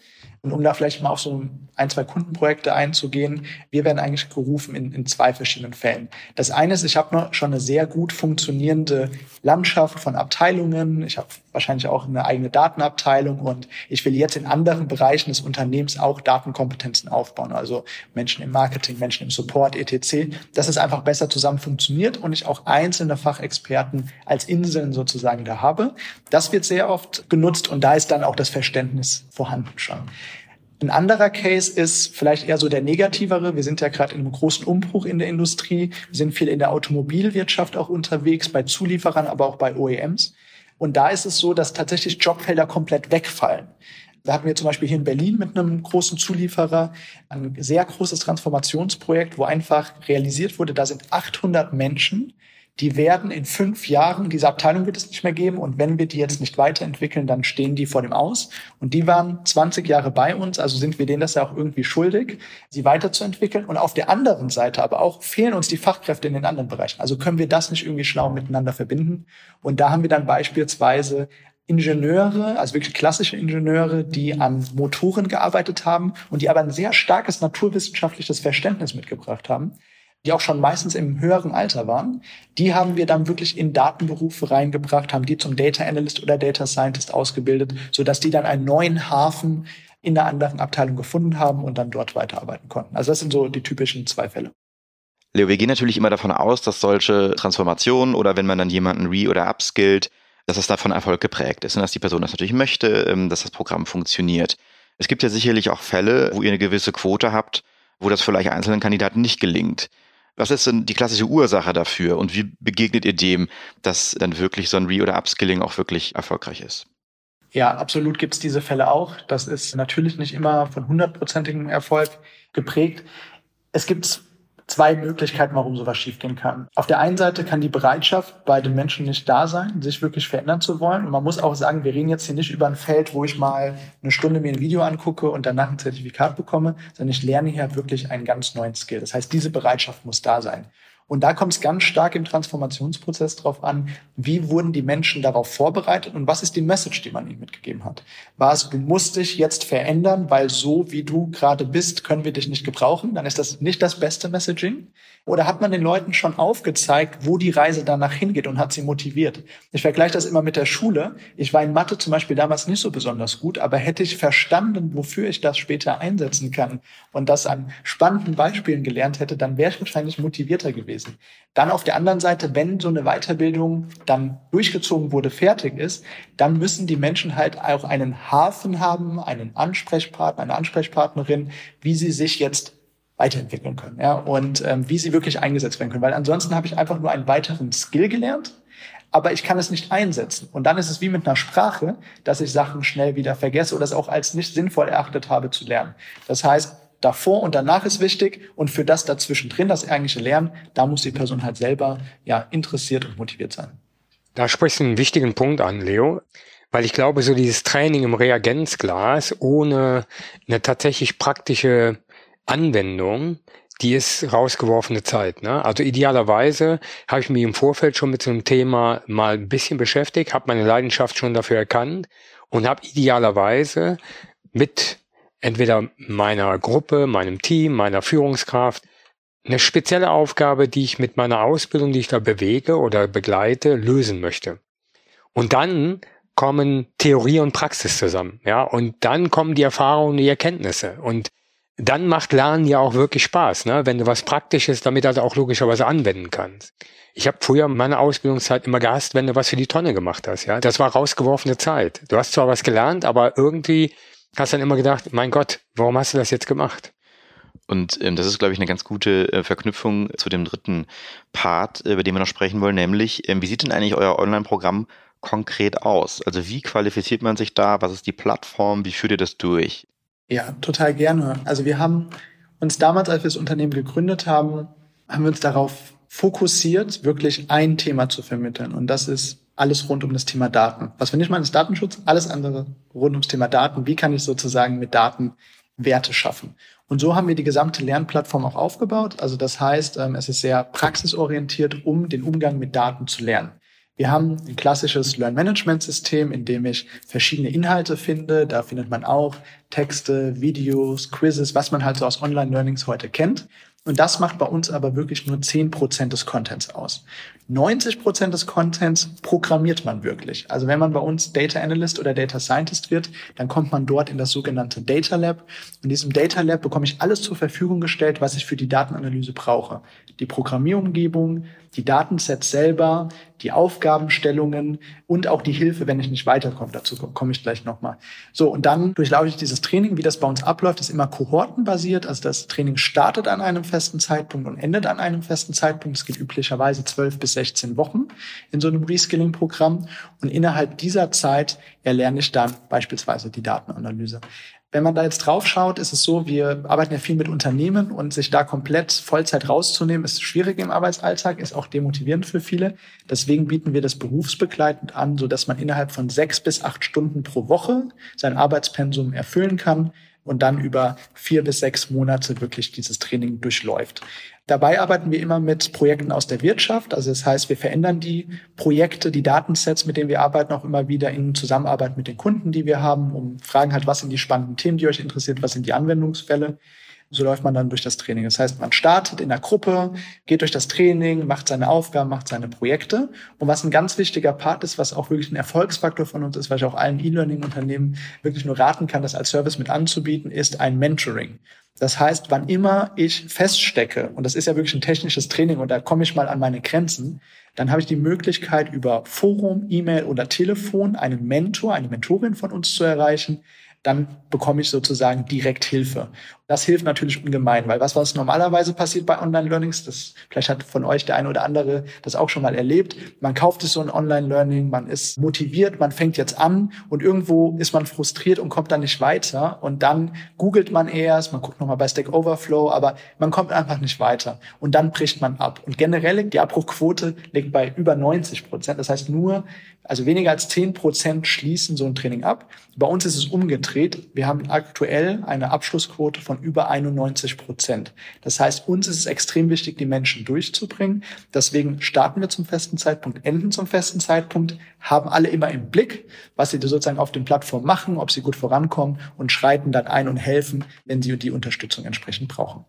Und um da vielleicht mal auf so ein, zwei Kundenprojekte einzugehen, wir werden eigentlich gerufen in, in zwei verschiedenen Fällen. Das eine ist, ich habe schon eine sehr gut funktionierende Landschaft von Abteilungen. Ich habe wahrscheinlich auch eine eigene Datenabteilung und ich will jetzt in anderen Bereichen des Unternehmens auch Datenkompetenzen aufbauen. Also Menschen im Marketing, Menschen im Support, etc. Dass es einfach besser zusammen funktioniert und ich auch einzelne Fachexperten als Inseln sozusagen da habe. Das wird sehr oft genutzt und da ist dann auch das Verständnis vorhanden schon. Ein anderer Case ist vielleicht eher so der negativere. Wir sind ja gerade in einem großen Umbruch in der Industrie. Wir sind viel in der Automobilwirtschaft auch unterwegs, bei Zulieferern, aber auch bei OEMs. Und da ist es so, dass tatsächlich Jobfelder komplett wegfallen. Da hatten wir zum Beispiel hier in Berlin mit einem großen Zulieferer ein sehr großes Transformationsprojekt, wo einfach realisiert wurde, da sind 800 Menschen, die werden in fünf Jahren, diese Abteilung wird es nicht mehr geben und wenn wir die jetzt nicht weiterentwickeln, dann stehen die vor dem Aus. Und die waren 20 Jahre bei uns, also sind wir denen das ja auch irgendwie schuldig, sie weiterzuentwickeln. Und auf der anderen Seite aber auch fehlen uns die Fachkräfte in den anderen Bereichen. Also können wir das nicht irgendwie schlau miteinander verbinden. Und da haben wir dann beispielsweise Ingenieure, also wirklich klassische Ingenieure, die an Motoren gearbeitet haben und die aber ein sehr starkes naturwissenschaftliches Verständnis mitgebracht haben die auch schon meistens im höheren Alter waren, die haben wir dann wirklich in Datenberufe reingebracht, haben die zum Data Analyst oder Data Scientist ausgebildet, sodass die dann einen neuen Hafen in einer anderen Abteilung gefunden haben und dann dort weiterarbeiten konnten. Also das sind so die typischen zwei Fälle. Leo, wir gehen natürlich immer davon aus, dass solche Transformationen oder wenn man dann jemanden re- oder upskillt, dass es davon Erfolg geprägt ist und dass die Person das natürlich möchte, ähm, dass das Programm funktioniert. Es gibt ja sicherlich auch Fälle, wo ihr eine gewisse Quote habt, wo das vielleicht einzelnen Kandidaten nicht gelingt. Was ist denn die klassische Ursache dafür und wie begegnet ihr dem, dass dann wirklich so ein Re- oder Upskilling auch wirklich erfolgreich ist? Ja, absolut gibt es diese Fälle auch. Das ist natürlich nicht immer von hundertprozentigem Erfolg geprägt. Es gibt zwei Möglichkeiten, warum sowas schiefgehen kann. Auf der einen Seite kann die Bereitschaft bei den Menschen nicht da sein, sich wirklich verändern zu wollen. Und man muss auch sagen, wir reden jetzt hier nicht über ein Feld, wo ich mal eine Stunde mir ein Video angucke und danach ein Zertifikat bekomme, sondern ich lerne hier wirklich einen ganz neuen Skill. Das heißt, diese Bereitschaft muss da sein. Und da kommt es ganz stark im Transformationsprozess drauf an, wie wurden die Menschen darauf vorbereitet und was ist die Message, die man ihnen mitgegeben hat. War es, du musst dich jetzt verändern, weil so wie du gerade bist, können wir dich nicht gebrauchen, dann ist das nicht das beste Messaging. Oder hat man den Leuten schon aufgezeigt, wo die Reise danach hingeht und hat sie motiviert? Ich vergleiche das immer mit der Schule. Ich war in Mathe zum Beispiel damals nicht so besonders gut, aber hätte ich verstanden, wofür ich das später einsetzen kann und das an spannenden Beispielen gelernt hätte, dann wäre ich wahrscheinlich motivierter gewesen. Dann auf der anderen Seite, wenn so eine Weiterbildung dann durchgezogen wurde, fertig ist, dann müssen die Menschen halt auch einen Hafen haben, einen Ansprechpartner, eine Ansprechpartnerin, wie sie sich jetzt weiterentwickeln können, ja, und ähm, wie sie wirklich eingesetzt werden können. Weil ansonsten habe ich einfach nur einen weiteren Skill gelernt, aber ich kann es nicht einsetzen. Und dann ist es wie mit einer Sprache, dass ich Sachen schnell wieder vergesse oder es auch als nicht sinnvoll erachtet habe zu lernen. Das heißt, davor und danach ist wichtig und für das dazwischen drin, das eigentliche Lernen, da muss die Person halt selber ja interessiert und motiviert sein. Da sprichst du einen wichtigen Punkt an, Leo. Weil ich glaube, so dieses Training im Reagenzglas ohne eine tatsächlich praktische Anwendung, die ist rausgeworfene Zeit. Ne? Also idealerweise habe ich mich im Vorfeld schon mit so einem Thema mal ein bisschen beschäftigt, habe meine Leidenschaft schon dafür erkannt und habe idealerweise mit entweder meiner Gruppe, meinem Team, meiner Führungskraft eine spezielle Aufgabe, die ich mit meiner Ausbildung, die ich da bewege oder begleite, lösen möchte. Und dann kommen Theorie und Praxis zusammen, ja, und dann kommen die Erfahrungen, die Erkenntnisse und dann macht Lernen ja auch wirklich Spaß, ne? wenn du was Praktisches damit halt auch logischerweise anwenden kannst. Ich habe früher meine Ausbildungszeit immer gehasst, wenn du was für die Tonne gemacht hast. Ja, das war rausgeworfene Zeit. Du hast zwar was gelernt, aber irgendwie hast dann immer gedacht, mein Gott, warum hast du das jetzt gemacht? Und ähm, das ist, glaube ich, eine ganz gute äh, Verknüpfung zu dem dritten Part, äh, über den wir noch sprechen wollen, nämlich, äh, wie sieht denn eigentlich euer Online-Programm konkret aus? Also wie qualifiziert man sich da? Was ist die Plattform? Wie führt ihr das durch? Ja, total gerne. Also wir haben uns damals, als wir das Unternehmen gegründet haben, haben wir uns darauf fokussiert, wirklich ein Thema zu vermitteln. Und das ist alles rund um das Thema Daten. Was wir nicht meinen, ist Datenschutz, alles andere rund ums Thema Daten. Wie kann ich sozusagen mit Daten Werte schaffen? Und so haben wir die gesamte Lernplattform auch aufgebaut. Also das heißt, ähm, es ist sehr praxisorientiert, um den Umgang mit Daten zu lernen. Wir haben ein klassisches Learn-Management-System, in dem ich verschiedene Inhalte finde. Da findet man auch Texte, Videos, Quizzes, was man halt so aus Online-Learnings heute kennt. Und das macht bei uns aber wirklich nur zehn Prozent des Contents aus. 90 Prozent des Contents programmiert man wirklich. Also wenn man bei uns Data Analyst oder Data Scientist wird, dann kommt man dort in das sogenannte Data Lab. In diesem Data Lab bekomme ich alles zur Verfügung gestellt, was ich für die Datenanalyse brauche. Die Programmierumgebung, die Datensets selber, die Aufgabenstellungen und auch die Hilfe, wenn ich nicht weiterkomme. Dazu komme ich gleich nochmal. So, und dann durchlaufe ich dieses Training. Wie das bei uns abläuft, ist immer kohortenbasiert. Also das Training startet an einem festen Zeitpunkt und endet an einem festen Zeitpunkt. Es geht üblicherweise zwölf bis 16 Wochen in so einem Reskilling-Programm. Und innerhalb dieser Zeit erlerne ich dann beispielsweise die Datenanalyse. Wenn man da jetzt drauf schaut, ist es so, wir arbeiten ja viel mit Unternehmen und sich da komplett Vollzeit rauszunehmen, ist schwierig im Arbeitsalltag, ist auch demotivierend für viele. Deswegen bieten wir das berufsbegleitend an, so dass man innerhalb von sechs bis acht Stunden pro Woche sein Arbeitspensum erfüllen kann und dann über vier bis sechs Monate wirklich dieses Training durchläuft. Dabei arbeiten wir immer mit Projekten aus der Wirtschaft. Also das heißt, wir verändern die Projekte, die Datensets, mit denen wir arbeiten, auch immer wieder in Zusammenarbeit mit den Kunden, die wir haben, um fragen halt, was sind die spannenden Themen, die euch interessiert, was sind die Anwendungsfälle. So läuft man dann durch das Training. Das heißt, man startet in der Gruppe, geht durch das Training, macht seine Aufgaben, macht seine Projekte. Und was ein ganz wichtiger Part ist, was auch wirklich ein Erfolgsfaktor von uns ist, was ich auch allen E-Learning-Unternehmen wirklich nur raten kann, das als Service mit anzubieten, ist ein Mentoring. Das heißt, wann immer ich feststecke, und das ist ja wirklich ein technisches Training und da komme ich mal an meine Grenzen, dann habe ich die Möglichkeit, über Forum, E-Mail oder Telefon einen Mentor, eine Mentorin von uns zu erreichen, dann bekomme ich sozusagen direkt Hilfe. Das hilft natürlich ungemein, weil was, was normalerweise passiert bei Online-Learnings, das vielleicht hat von euch der eine oder andere das auch schon mal erlebt. Man kauft sich so ein Online-Learning, man ist motiviert, man fängt jetzt an und irgendwo ist man frustriert und kommt dann nicht weiter und dann googelt man erst, man guckt nochmal bei Stack Overflow, aber man kommt einfach nicht weiter und dann bricht man ab. Und generell die Abbruchquote liegt bei über 90 Prozent. Das heißt nur, also weniger als 10 Prozent schließen so ein Training ab. Bei uns ist es umgedreht. Wir haben aktuell eine Abschlussquote von über 91 Prozent. Das heißt, uns ist es extrem wichtig, die Menschen durchzubringen. Deswegen starten wir zum festen Zeitpunkt, enden zum festen Zeitpunkt, haben alle immer im Blick, was sie sozusagen auf den Plattformen machen, ob sie gut vorankommen und schreiten dann ein und helfen, wenn sie die Unterstützung entsprechend brauchen.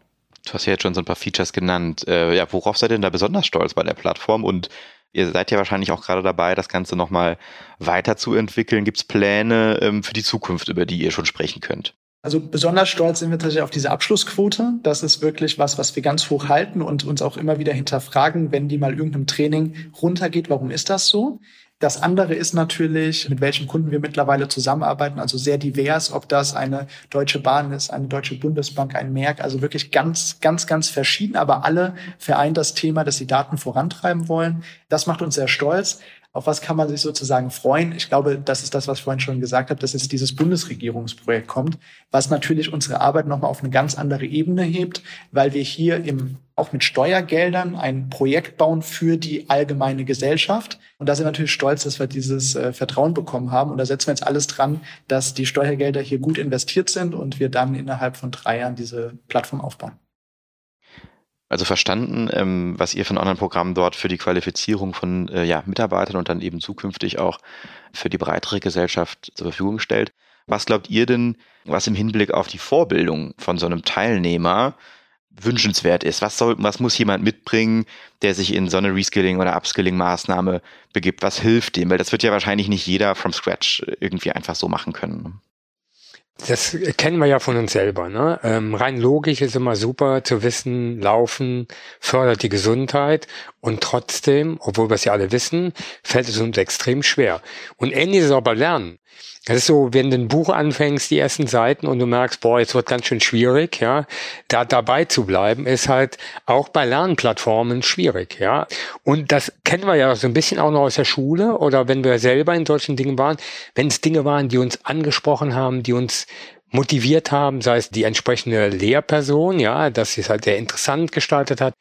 Du hast ja jetzt schon so ein paar Features genannt. Äh, ja, worauf seid ihr denn da besonders stolz bei der Plattform und Ihr seid ja wahrscheinlich auch gerade dabei, das Ganze nochmal weiterzuentwickeln. Gibt es Pläne ähm, für die Zukunft, über die ihr schon sprechen könnt? Also besonders stolz sind wir tatsächlich auf diese Abschlussquote. Das ist wirklich was, was wir ganz hoch halten und uns auch immer wieder hinterfragen, wenn die mal irgendeinem Training runtergeht. Warum ist das so? Das andere ist natürlich, mit welchen Kunden wir mittlerweile zusammenarbeiten, also sehr divers, ob das eine Deutsche Bahn ist, eine Deutsche Bundesbank, ein Merck, also wirklich ganz, ganz, ganz verschieden, aber alle vereint das Thema, dass sie Daten vorantreiben wollen. Das macht uns sehr stolz. Auf was kann man sich sozusagen freuen? Ich glaube, das ist das, was ich vorhin schon gesagt habe, dass jetzt dieses Bundesregierungsprojekt kommt, was natürlich unsere Arbeit nochmal auf eine ganz andere Ebene hebt, weil wir hier im, auch mit Steuergeldern ein Projekt bauen für die allgemeine Gesellschaft. Und da sind wir natürlich stolz, dass wir dieses äh, Vertrauen bekommen haben. Und da setzen wir jetzt alles dran, dass die Steuergelder hier gut investiert sind und wir dann innerhalb von drei Jahren diese Plattform aufbauen. Also verstanden, ähm, was ihr von anderen Programmen dort für die Qualifizierung von äh, ja, Mitarbeitern und dann eben zukünftig auch für die breitere Gesellschaft zur Verfügung stellt. Was glaubt ihr denn, was im Hinblick auf die Vorbildung von so einem Teilnehmer wünschenswert ist? Was soll, was muss jemand mitbringen, der sich in so eine Reskilling- oder Upskilling-Maßnahme begibt? Was hilft dem? Weil das wird ja wahrscheinlich nicht jeder from scratch irgendwie einfach so machen können. Das kennen wir ja von uns selber. Ne? Ähm, rein logisch ist immer super zu wissen, Laufen fördert die Gesundheit und trotzdem, obwohl wir es ja alle wissen, fällt es uns extrem schwer. Und ähnlich ist es auch bei Lernen. Das ist so, wenn du ein Buch anfängst, die ersten Seiten und du merkst, boah, jetzt wird ganz schön schwierig, ja, da dabei zu bleiben, ist halt auch bei Lernplattformen schwierig, ja. Und das kennen wir ja so ein bisschen auch noch aus der Schule oder wenn wir selber in solchen Dingen waren, wenn es Dinge waren, die uns angesprochen haben, die uns motiviert haben, sei es die entsprechende Lehrperson, ja, dass sie es halt sehr interessant gestaltet hat,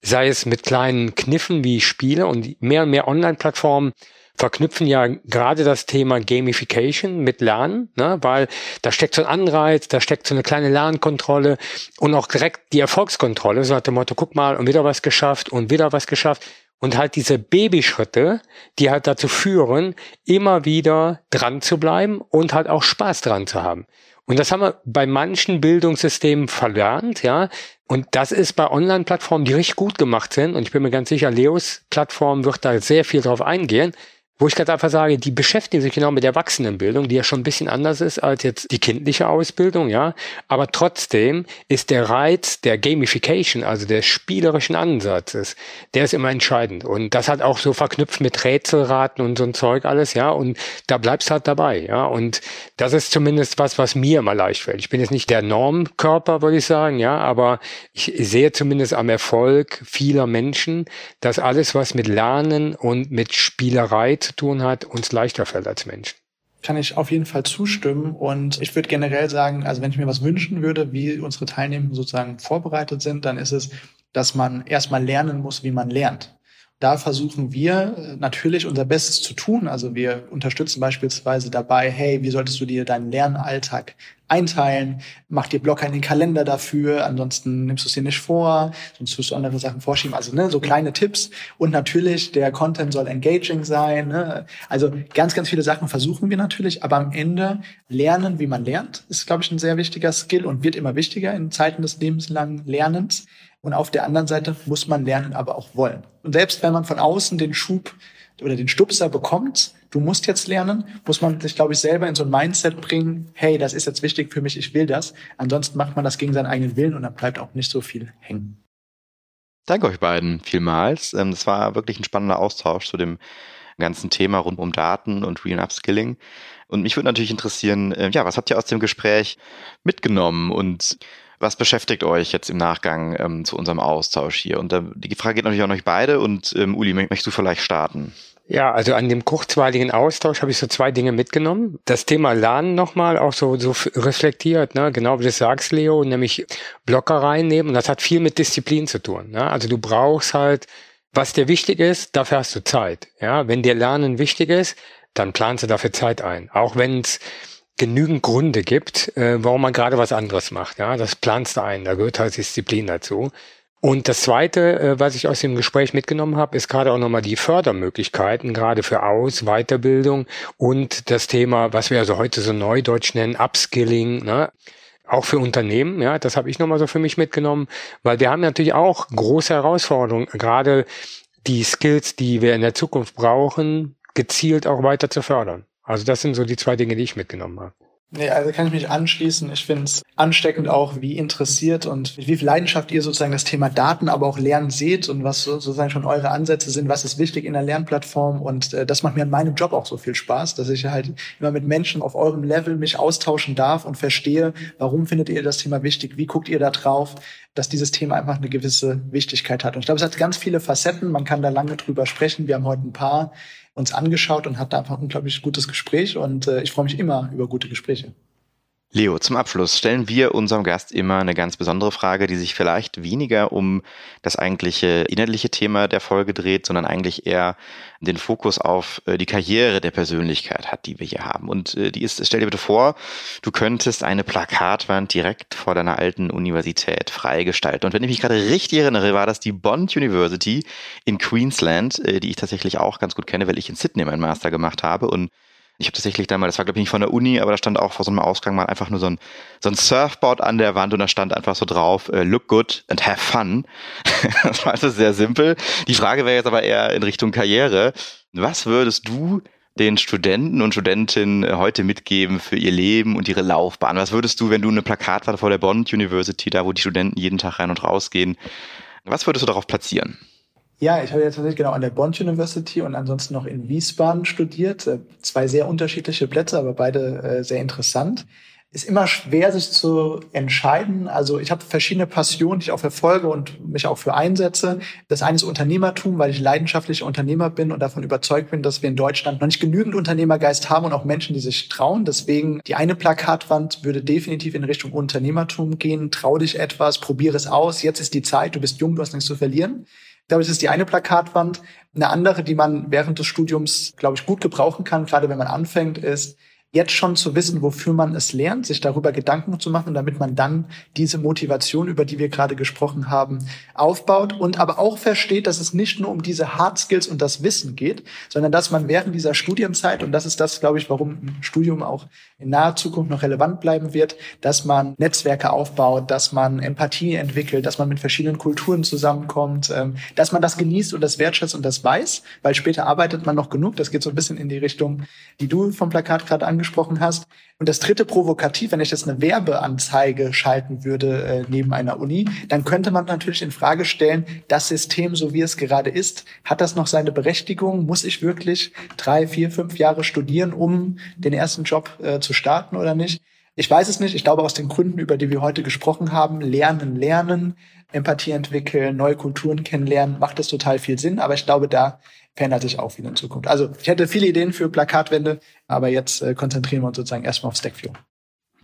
sei es mit kleinen Kniffen wie Spiele und mehr und mehr Online-Plattformen verknüpfen ja gerade das Thema Gamification mit Lernen, ne, weil da steckt so ein Anreiz, da steckt so eine kleine Lernkontrolle und auch direkt die Erfolgskontrolle, so hat der Motto, guck mal, und wieder was geschafft und wieder was geschafft. Und halt diese Babyschritte, die halt dazu führen, immer wieder dran zu bleiben und halt auch Spaß dran zu haben. Und das haben wir bei manchen Bildungssystemen verlernt, ja. Und das ist bei Online-Plattformen, die richtig gut gemacht sind. Und ich bin mir ganz sicher, Leos Plattform wird da sehr viel drauf eingehen wo ich gerade einfach sage, die beschäftigen sich genau mit der Erwachsenenbildung, die ja schon ein bisschen anders ist als jetzt die kindliche Ausbildung, ja. Aber trotzdem ist der Reiz der Gamification, also der spielerischen Ansatzes, der ist immer entscheidend. Und das hat auch so verknüpft mit Rätselraten und so ein Zeug alles, ja. Und da bleibst halt dabei, ja. Und das ist zumindest was, was mir immer leicht fällt. Ich bin jetzt nicht der Normkörper, würde ich sagen, ja. Aber ich sehe zumindest am Erfolg vieler Menschen, dass alles, was mit Lernen und mit Spielerei tun hat, uns leichter fällt als Menschen. Kann ich auf jeden Fall zustimmen. Und ich würde generell sagen, also wenn ich mir was wünschen würde, wie unsere Teilnehmer sozusagen vorbereitet sind, dann ist es, dass man erstmal lernen muss, wie man lernt da versuchen wir äh, natürlich unser Bestes zu tun. Also wir unterstützen beispielsweise dabei, hey, wie solltest du dir deinen Lernalltag einteilen? Mach dir Blocker in den Kalender dafür, ansonsten nimmst du es dir nicht vor, sonst tust du andere Sachen vorschieben. Also ne, so kleine Tipps. Und natürlich, der Content soll engaging sein. Ne? Also ganz, ganz viele Sachen versuchen wir natürlich, aber am Ende lernen, wie man lernt, ist, glaube ich, ein sehr wichtiger Skill und wird immer wichtiger in Zeiten des lebenslangen Lernens. Und auf der anderen Seite muss man lernen, aber auch wollen. Und selbst wenn man von außen den Schub oder den Stupser bekommt, du musst jetzt lernen, muss man sich, glaube ich, selber in so ein Mindset bringen, hey, das ist jetzt wichtig für mich, ich will das. Ansonsten macht man das gegen seinen eigenen Willen und dann bleibt auch nicht so viel hängen. Danke euch beiden vielmals. Ähm, das war wirklich ein spannender Austausch zu dem ganzen Thema rund um Daten und Real Upskilling. Und mich würde natürlich interessieren, äh, ja, was habt ihr aus dem Gespräch mitgenommen und was beschäftigt euch jetzt im Nachgang ähm, zu unserem Austausch hier? Und äh, die Frage geht natürlich auch an euch beide. Und ähm, Uli, möchtest du vielleicht starten? Ja, also an dem kurzweiligen Austausch habe ich so zwei Dinge mitgenommen. Das Thema Lernen nochmal auch so, so reflektiert, ne? genau wie du sagst, Leo, nämlich Blocker reinnehmen. Und das hat viel mit Disziplin zu tun. Ne? Also du brauchst halt, was dir wichtig ist, dafür hast du Zeit. Ja, wenn dir Lernen wichtig ist, dann planst du dafür Zeit ein. Auch wenn es genügend Gründe gibt, äh, warum man gerade was anderes macht. Ja, das planst du ein, da gehört halt Disziplin dazu. Und das Zweite, äh, was ich aus dem Gespräch mitgenommen habe, ist gerade auch nochmal die Fördermöglichkeiten, gerade für Aus-, Weiterbildung und das Thema, was wir also heute so neudeutsch nennen, Upskilling, ne? auch für Unternehmen, ja, das habe ich nochmal so für mich mitgenommen, weil wir haben natürlich auch große Herausforderungen, gerade die Skills, die wir in der Zukunft brauchen, gezielt auch weiter zu fördern. Also das sind so die zwei Dinge, die ich mitgenommen habe. Nee, also kann ich mich anschließen. Ich finde es ansteckend auch, wie interessiert und wie viel Leidenschaft ihr sozusagen das Thema Daten, aber auch Lernen seht und was sozusagen schon eure Ansätze sind, was ist wichtig in der Lernplattform. Und äh, das macht mir an meinem Job auch so viel Spaß, dass ich halt immer mit Menschen auf eurem Level mich austauschen darf und verstehe, warum findet ihr das Thema wichtig, wie guckt ihr da drauf, dass dieses Thema einfach eine gewisse Wichtigkeit hat. Und ich glaube, es hat ganz viele Facetten, man kann da lange drüber sprechen. Wir haben heute ein paar uns angeschaut und hatten einfach ein unglaublich gutes Gespräch und äh, ich freue mich immer über gute Gespräche. Leo, zum Abschluss stellen wir unserem Gast immer eine ganz besondere Frage, die sich vielleicht weniger um das eigentliche inhaltliche Thema der Folge dreht, sondern eigentlich eher den Fokus auf äh, die Karriere der Persönlichkeit hat, die wir hier haben. Und äh, die ist, stell dir bitte vor, du könntest eine Plakatwand direkt vor deiner alten Universität freigestalten. Und wenn ich mich gerade richtig erinnere, war das die Bond University in Queensland, äh, die ich tatsächlich auch ganz gut kenne, weil ich in Sydney meinen Master gemacht habe und Ich habe tatsächlich da mal, das war glaube ich nicht von der Uni, aber da stand auch vor so einem Ausgang mal einfach nur so ein, so ein Surfboard an der Wand und da stand einfach so drauf, äh, look good and have fun. [laughs] das war also sehr simpel. Die Frage wäre jetzt aber eher in Richtung Karriere. Was würdest du den Studenten und Studentinnen äh, heute mitgeben für ihr Leben und ihre Laufbahn? Was würdest du, wenn du eine Plakatwand vor der Bond University, da wo die Studenten jeden Tag rein und raus gehen, was würdest du darauf platzieren? Ja, ich habe jetzt tatsächlich genau an der Bond University und ansonsten noch in Wiesbaden studiert. Äh, zwei sehr unterschiedliche Plätze, aber beide äh, sehr interessant. Ist immer schwer, sich zu entscheiden. Also ich habe verschiedene Passionen, die ich auch verfolge und mich auch für einsetze. Das eine ist Unternehmertum, weil ich leidenschaftlicher Unternehmer bin und davon überzeugt bin, dass wir in Deutschland noch nicht genügend Unternehmergeist haben und auch Menschen, die sich trauen. Deswegen die eine Plakatwand würde definitiv in Richtung Unternehmertum gehen. Trau dich etwas, probiere es aus. Jetzt ist die Zeit. Du bist jung, du hast nichts zu verlieren glaube, das ist die eine Plakatwand. Eine andere, die man während des Studiums, glaube ich, gut gebrauchen kann, gerade wenn man anfängt, ist, jetzt schon zu wissen, wofür man es lernt, sich darüber Gedanken zu machen, damit man dann diese Motivation, über die wir gerade gesprochen haben, aufbaut und aber auch versteht, dass es nicht nur um diese Hard Skills und das Wissen geht, sondern dass man während dieser Studienzeit, und das ist das, glaube ich, warum ein Studium auch in naher Zukunft noch relevant bleiben wird, dass man Netzwerke aufbaut, dass man Empathie entwickelt, dass man mit verschiedenen Kulturen zusammenkommt, ähm, dass man das genießt und das wertschätzt und das weiß, weil später arbeitet man noch genug. Das geht so ein bisschen in die Richtung, die du vom Plakat gerade angesprochen hast. Und das dritte provokativ, wenn ich jetzt eine Werbeanzeige schalten würde äh, neben einer Uni, dann könnte man natürlich in Frage stellen, das System, so wie es gerade ist, hat das noch seine Berechtigung? Muss ich wirklich drei, vier, fünf Jahre studieren, um den ersten Job äh, zu starten oder nicht? Ich weiß es nicht. Ich glaube aus den Gründen, über die wir heute gesprochen haben, lernen, lernen, Empathie entwickeln, neue Kulturen kennenlernen, macht das total viel Sinn. Aber ich glaube, da verändert sich auch viel in Zukunft. Also ich hätte viele Ideen für Plakatwände, aber jetzt äh, konzentrieren wir uns sozusagen erstmal auf Stackview.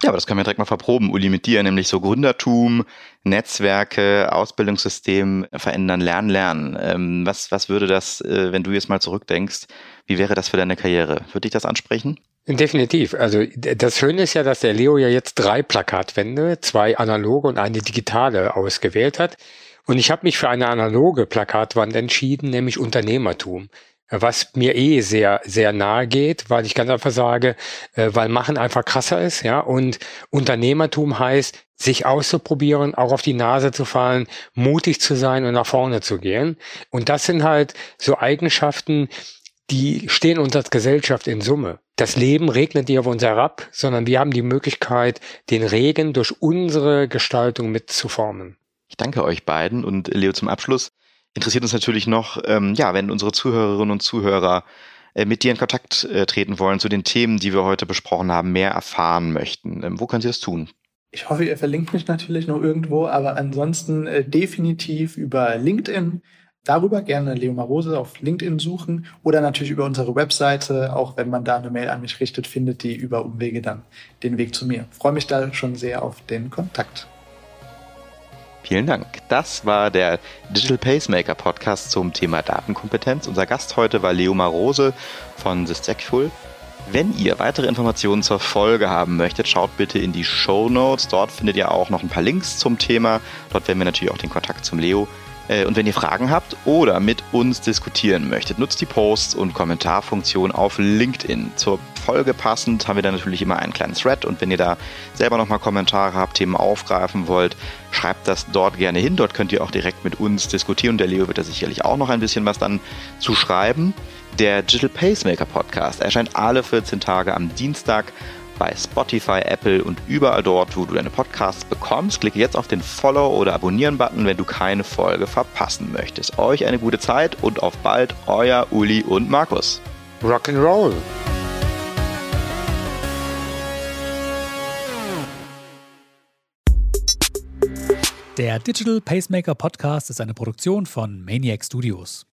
Ja, aber das können wir direkt mal verproben, Uli, mit dir, nämlich so Gründertum, Netzwerke, Ausbildungssystem verändern, lernen, lernen. Ähm, was, was würde das, äh, wenn du jetzt mal zurückdenkst, wie wäre das für deine Karriere? Würde dich das ansprechen? Definitiv. Also das Schöne ist ja, dass der Leo ja jetzt drei Plakatwände, zwei analoge und eine digitale ausgewählt hat. Und ich habe mich für eine analoge Plakatwand entschieden, nämlich Unternehmertum. Was mir eh sehr, sehr nahe geht, weil ich ganz einfach sage, äh, weil Machen einfach krasser ist, ja. Und Unternehmertum heißt, sich auszuprobieren, auch auf die Nase zu fallen, mutig zu sein und nach vorne zu gehen. Und das sind halt so Eigenschaften, die stehen uns als Gesellschaft in Summe. Das Leben regnet nicht auf uns herab, sondern wir haben die Möglichkeit, den Regen durch unsere Gestaltung mitzuformen. Ich danke euch beiden und Leo zum Abschluss interessiert uns natürlich noch, ähm, ja, wenn unsere Zuhörerinnen und Zuhörer äh, mit dir in Kontakt äh, treten wollen zu den Themen, die wir heute besprochen haben, mehr erfahren möchten. Ähm, wo können sie das tun? Ich hoffe, ihr verlinkt mich natürlich noch irgendwo, aber ansonsten äh, definitiv über LinkedIn. Darüber gerne Leo Marose auf LinkedIn suchen oder natürlich über unsere Webseite, auch wenn man da eine Mail an mich richtet, findet die über Umwege dann den Weg zu mir. freue mich da schon sehr auf den Kontakt. Vielen Dank. Das war der Digital Pacemaker Podcast zum Thema Datenkompetenz. Unser Gast heute war Leo Marose von Systecful. Wenn ihr weitere Informationen zur Folge haben möchtet, schaut bitte in die Show Notes. Dort findet ihr auch noch ein paar Links zum Thema. Dort werden wir natürlich auch den Kontakt zum Leo und wenn ihr Fragen habt oder mit uns diskutieren möchtet, nutzt die Posts und Kommentarfunktion auf LinkedIn. Zur Folge passend haben wir da natürlich immer einen kleinen Thread und wenn ihr da selber nochmal Kommentare habt, Themen aufgreifen wollt, schreibt das dort gerne hin. Dort könnt ihr auch direkt mit uns diskutieren. Der Leo wird da sicherlich auch noch ein bisschen was dann zu schreiben. Der Digital Pacemaker Podcast erscheint alle 14 Tage am Dienstag bei Spotify, Apple und überall dort, wo du deine Podcasts bekommst. Klicke jetzt auf den Follow- oder Abonnieren-Button, wenn du keine Folge verpassen möchtest. Euch eine gute Zeit und auf bald, euer Uli und Markus. Rock'n'Roll! Der Digital Pacemaker Podcast ist eine Produktion von Maniac Studios.